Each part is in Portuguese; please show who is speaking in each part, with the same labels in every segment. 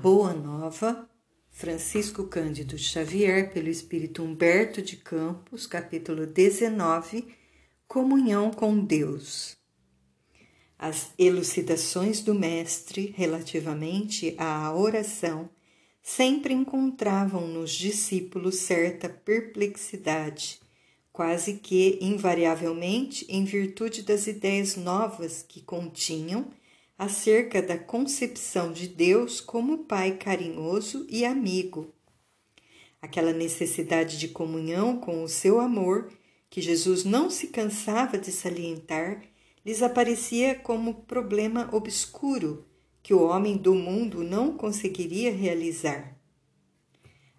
Speaker 1: Boa Nova, Francisco Cândido Xavier, pelo Espírito Humberto de Campos, capítulo 19 Comunhão com Deus. As elucidações do Mestre relativamente à oração sempre encontravam nos discípulos certa perplexidade, quase que invariavelmente em virtude das ideias novas que continham acerca da concepção de Deus como Pai carinhoso e amigo. Aquela necessidade de comunhão com o seu amor, que Jesus não se cansava de salientar, lhes aparecia como problema obscuro que o homem do mundo não conseguiria realizar.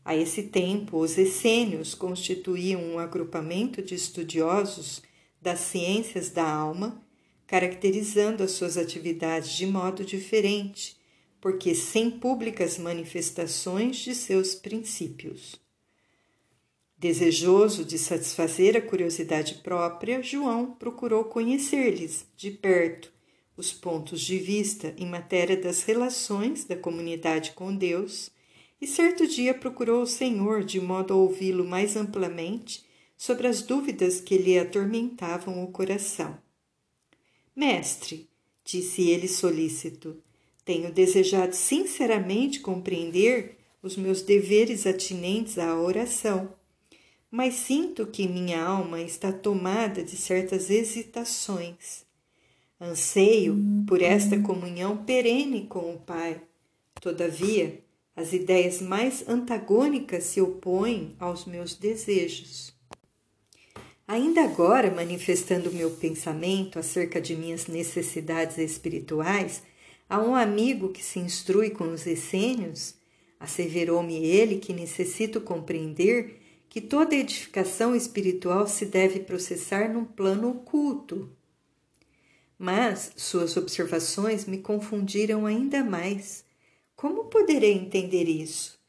Speaker 1: A esse tempo, os essênios constituíam um agrupamento de estudiosos das ciências da alma caracterizando as suas atividades de modo diferente, porque sem públicas manifestações de seus princípios. Desejoso de satisfazer a curiosidade própria, João procurou conhecer-lhes de perto os pontos de vista em matéria das relações da comunidade com Deus, e certo dia procurou o Senhor de modo a ouvi-lo mais amplamente sobre as dúvidas que lhe atormentavam o coração. Mestre, disse ele solícito, tenho desejado sinceramente compreender os meus deveres atinentes à oração, mas sinto que minha alma está tomada de certas hesitações. Anseio por esta comunhão perene com o Pai. Todavia, as ideias mais antagônicas se opõem aos meus desejos. Ainda agora, manifestando meu pensamento acerca de minhas necessidades espirituais, a um amigo que se instrui com os essênios, asseverou-me ele que necessito compreender que toda edificação espiritual se deve processar num plano oculto. Mas suas observações me confundiram ainda mais. Como poderei entender isso?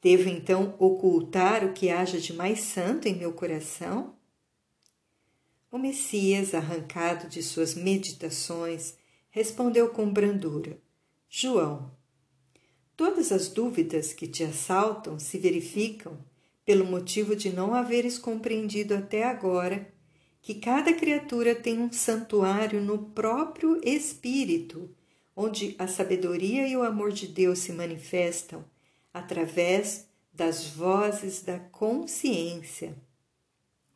Speaker 1: Devo então ocultar o que haja de mais santo em meu coração? O Messias, arrancado de suas meditações, respondeu com brandura: João, todas as dúvidas que te assaltam se verificam pelo motivo de não haveres compreendido até agora que cada criatura tem um santuário no próprio espírito, onde a sabedoria e o amor de Deus se manifestam através das vozes da consciência.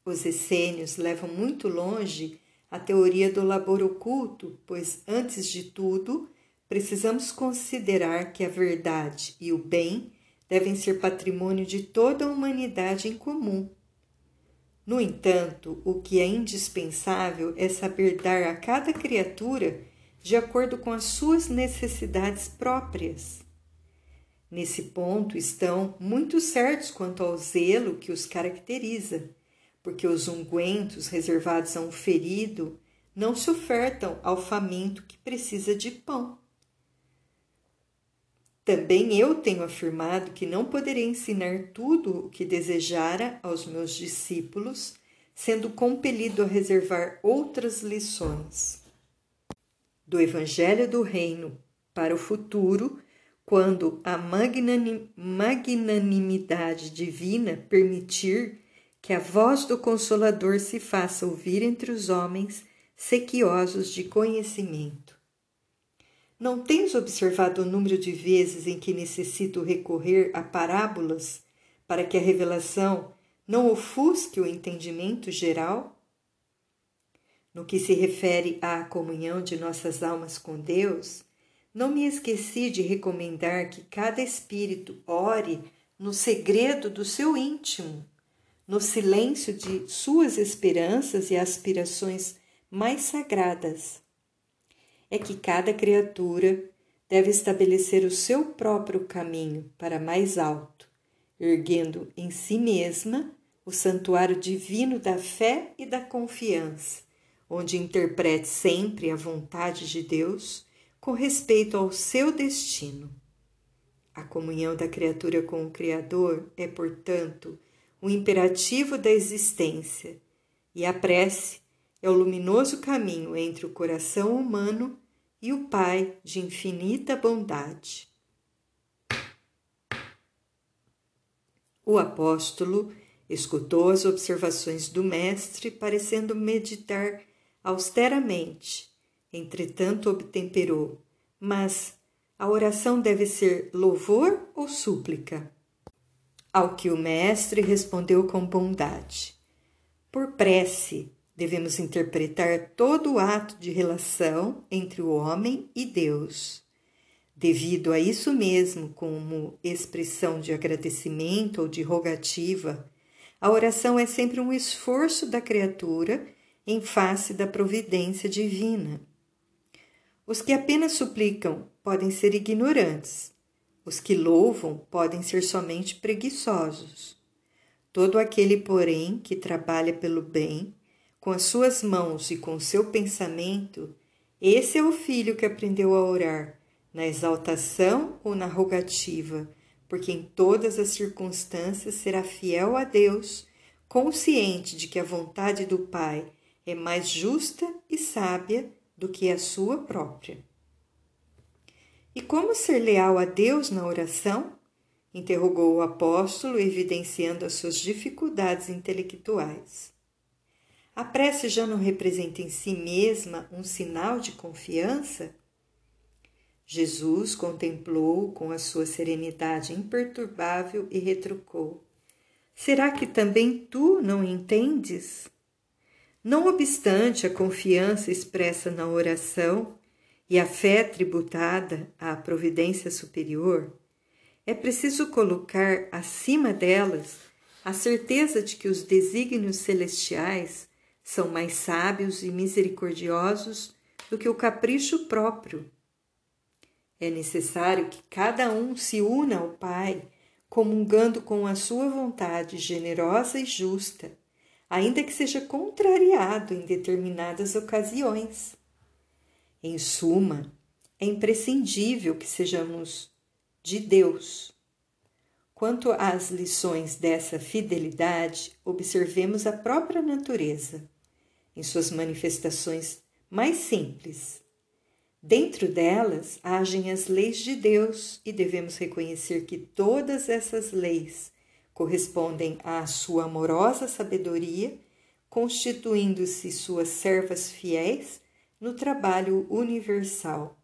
Speaker 1: Os essênios levam muito longe a teoria do labor oculto, pois, antes de tudo, precisamos considerar que a verdade e o bem devem ser patrimônio de toda a humanidade em comum. No entanto, o que é indispensável é saber dar a cada criatura de acordo com as suas necessidades próprias. Nesse ponto estão muito certos quanto ao zelo que os caracteriza porque os ungüentos reservados a um ferido não se ofertam ao faminto que precisa de pão. Também eu tenho afirmado que não poderei ensinar tudo o que desejara aos meus discípulos, sendo compelido a reservar outras lições. Do Evangelho do Reino para o futuro, quando a magnanimidade divina permitir que a voz do Consolador se faça ouvir entre os homens sequiosos de conhecimento. Não tens observado o número de vezes em que necessito recorrer a parábolas para que a revelação não ofusque o entendimento geral? No que se refere à comunhão de nossas almas com Deus, não me esqueci de recomendar que cada espírito ore no segredo do seu íntimo no silêncio de suas esperanças e aspirações mais sagradas. É que cada criatura deve estabelecer o seu próprio caminho para mais alto, erguendo em si mesma o santuário divino da fé e da confiança, onde interprete sempre a vontade de Deus com respeito ao seu destino. A comunhão da criatura com o Criador é, portanto, o imperativo da existência, e a prece é o luminoso caminho entre o coração humano e o Pai de infinita bondade. O apóstolo escutou as observações do mestre, parecendo meditar austeramente. Entretanto, obtemperou: Mas a oração deve ser louvor ou súplica? Ao que o mestre respondeu com bondade: Por prece, devemos interpretar todo o ato de relação entre o homem e Deus. Devido a isso mesmo, como expressão de agradecimento ou de rogativa, a oração é sempre um esforço da criatura em face da providência divina. Os que apenas suplicam podem ser ignorantes, os que louvam podem ser somente preguiçosos. Todo aquele, porém, que trabalha pelo bem, com as suas mãos e com seu pensamento, esse é o filho que aprendeu a orar, na exaltação ou na rogativa, porque em todas as circunstâncias será fiel a Deus, consciente de que a vontade do Pai é mais justa e sábia do que a sua própria. E como ser leal a Deus na oração? interrogou o apóstolo, evidenciando as suas dificuldades intelectuais. A prece já não representa em si mesma um sinal de confiança? Jesus contemplou com a sua serenidade imperturbável e retrucou: Será que também tu não entendes? Não obstante a confiança expressa na oração e a fé tributada à providência superior, é preciso colocar acima delas a certeza de que os desígnios celestiais são mais sábios e misericordiosos do que o capricho próprio é necessário que cada um se una ao Pai, comungando com a sua vontade generosa e justa, ainda que seja contrariado em determinadas ocasiões. Em suma, é imprescindível que sejamos de Deus. Quanto às lições dessa fidelidade, observemos a própria natureza, em suas manifestações mais simples Dentro delas agem as leis de Deus e devemos reconhecer que todas essas leis correspondem à sua amorosa sabedoria, constituindo-se suas servas fiéis no trabalho universal.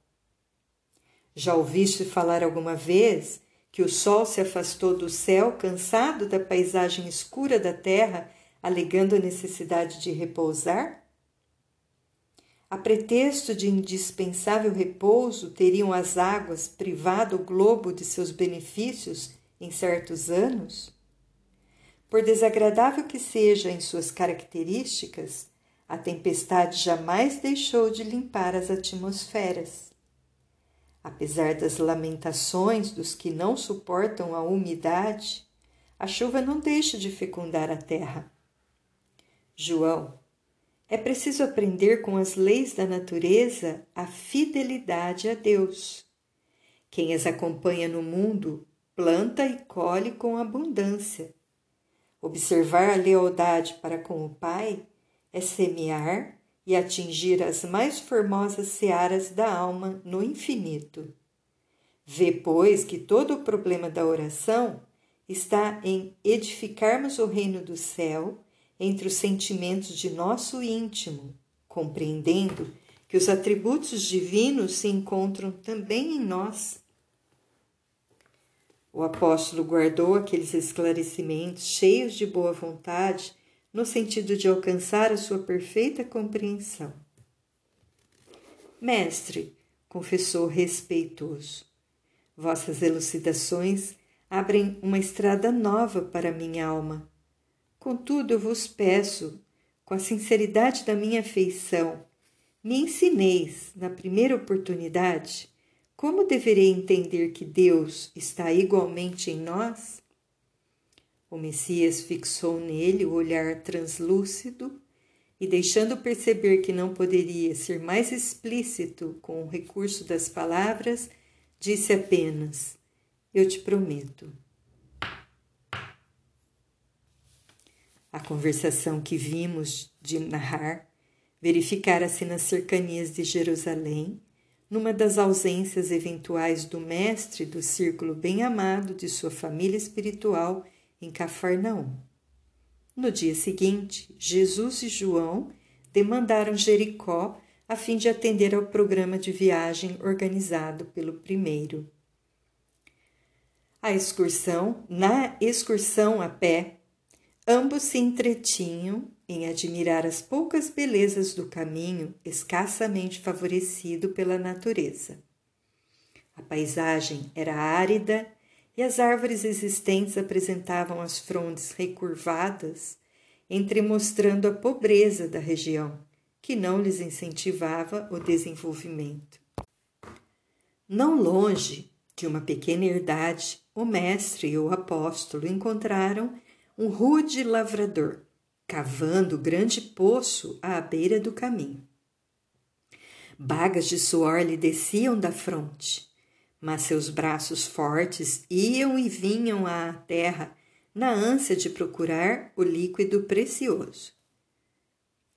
Speaker 1: Já ouviste falar alguma vez que o sol se afastou do céu, cansado da paisagem escura da terra, alegando a necessidade de repousar? A pretexto de indispensável repouso, teriam as águas privado o globo de seus benefícios em certos anos? Por desagradável que seja em suas características, a tempestade jamais deixou de limpar as atmosferas. Apesar das lamentações dos que não suportam a umidade, a chuva não deixa de fecundar a terra. João, é preciso aprender com as leis da natureza a fidelidade a Deus. Quem as acompanha no mundo planta e colhe com abundância. Observar a lealdade para com o Pai é semear e atingir as mais formosas searas da alma no infinito. Vê, pois, que todo o problema da oração está em edificarmos o reino do céu entre os sentimentos de nosso íntimo, compreendendo que os atributos divinos se encontram também em nós. O apóstolo guardou aqueles esclarecimentos cheios de boa vontade no sentido de alcançar a sua perfeita compreensão. Mestre, confessou respeitoso, vossas elucidações abrem uma estrada nova para minha alma Contudo, eu vos peço, com a sinceridade da minha afeição, me ensineis, na primeira oportunidade, como deverei entender que Deus está igualmente em nós? O Messias fixou nele o olhar translúcido e, deixando perceber que não poderia ser mais explícito com o recurso das palavras, disse apenas: Eu te prometo. A conversação que vimos de narrar verificara-se nas cercanias de Jerusalém, numa das ausências eventuais do mestre do círculo bem amado de sua família espiritual em Cafarnaum. No dia seguinte, Jesus e João demandaram Jericó a fim de atender ao programa de viagem organizado pelo primeiro. A excursão, na excursão a pé, ambos se entretinham em admirar as poucas belezas do caminho escassamente favorecido pela natureza. A paisagem era árida e as árvores existentes apresentavam as frondes recurvadas, entremostrando a pobreza da região, que não lhes incentivava o desenvolvimento. Não longe de uma pequena herdade, o mestre e o apóstolo encontraram um rude lavrador, cavando grande poço à beira do caminho. Bagas de suor lhe desciam da fronte, mas seus braços fortes iam e vinham à terra na ânsia de procurar o líquido precioso.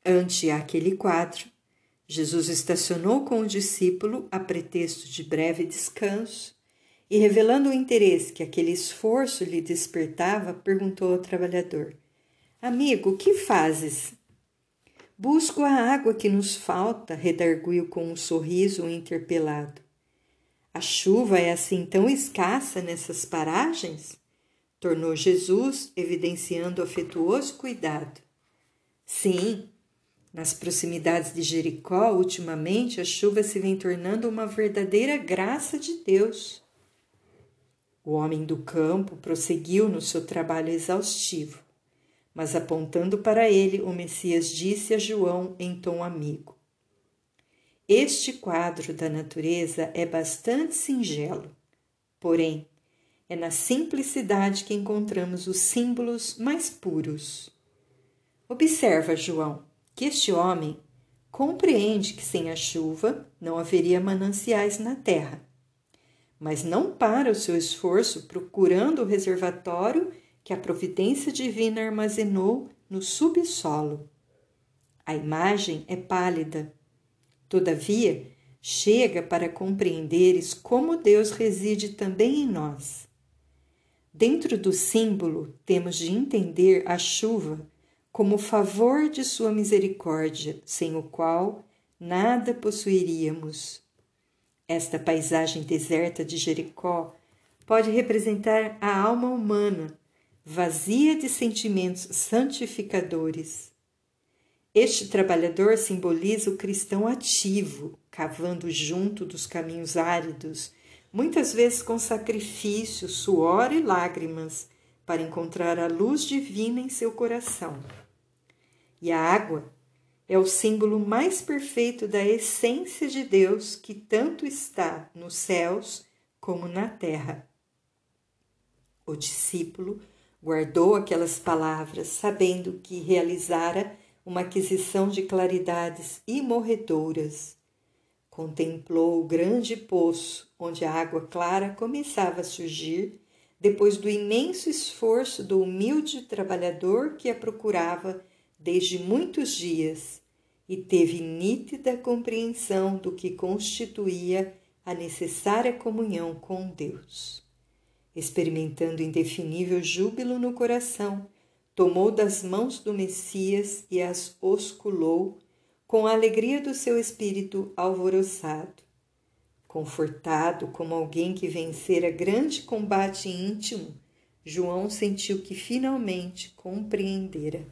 Speaker 1: Ante aquele quadro, Jesus estacionou com o discípulo a pretexto de breve descanso e, revelando o interesse que aquele esforço lhe despertava, perguntou ao trabalhador: Amigo, que fazes? Busco a água que nos falta, redarguiu com um sorriso interpelado. A chuva é assim tão escassa nessas paragens? Tornou Jesus, evidenciando afetuoso cuidado. Sim, nas proximidades de Jericó, ultimamente, a chuva se vem tornando uma verdadeira graça de Deus. O homem do campo prosseguiu no seu trabalho exaustivo, mas apontando para ele, o Messias disse a João em tom amigo: Este quadro da natureza é bastante singelo, porém, é na simplicidade que encontramos os símbolos mais puros. Observa, João, que este homem compreende que sem a chuva não haveria mananciais na terra mas não para o seu esforço procurando o reservatório que a providência divina armazenou no subsolo. A imagem é pálida. Todavia, chega para compreenderes como Deus reside também em nós. Dentro do símbolo, temos de entender a chuva como favor de Sua misericórdia, sem o qual nada possuiríamos. Esta paisagem deserta de Jericó pode representar a alma humana, vazia de sentimentos santificadores. Este trabalhador simboliza o cristão ativo, cavando junto dos caminhos áridos, muitas vezes com sacrifício, suor e lágrimas, para encontrar a luz divina em seu coração. E a água é o símbolo mais perfeito da essência de Deus que tanto está nos céus como na terra. O discípulo guardou aquelas palavras, sabendo que realizara uma aquisição de claridades imorredoras. Contemplou o grande poço onde a água clara começava a surgir depois do imenso esforço do humilde trabalhador que a procurava desde muitos dias e teve nítida compreensão do que constituía a necessária comunhão com Deus. Experimentando indefinível júbilo no coração, tomou das mãos do Messias e as osculou com a alegria do seu espírito alvoroçado. Confortado como alguém que vencera grande combate íntimo, João sentiu que finalmente compreendera.